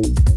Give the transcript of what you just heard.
Bye.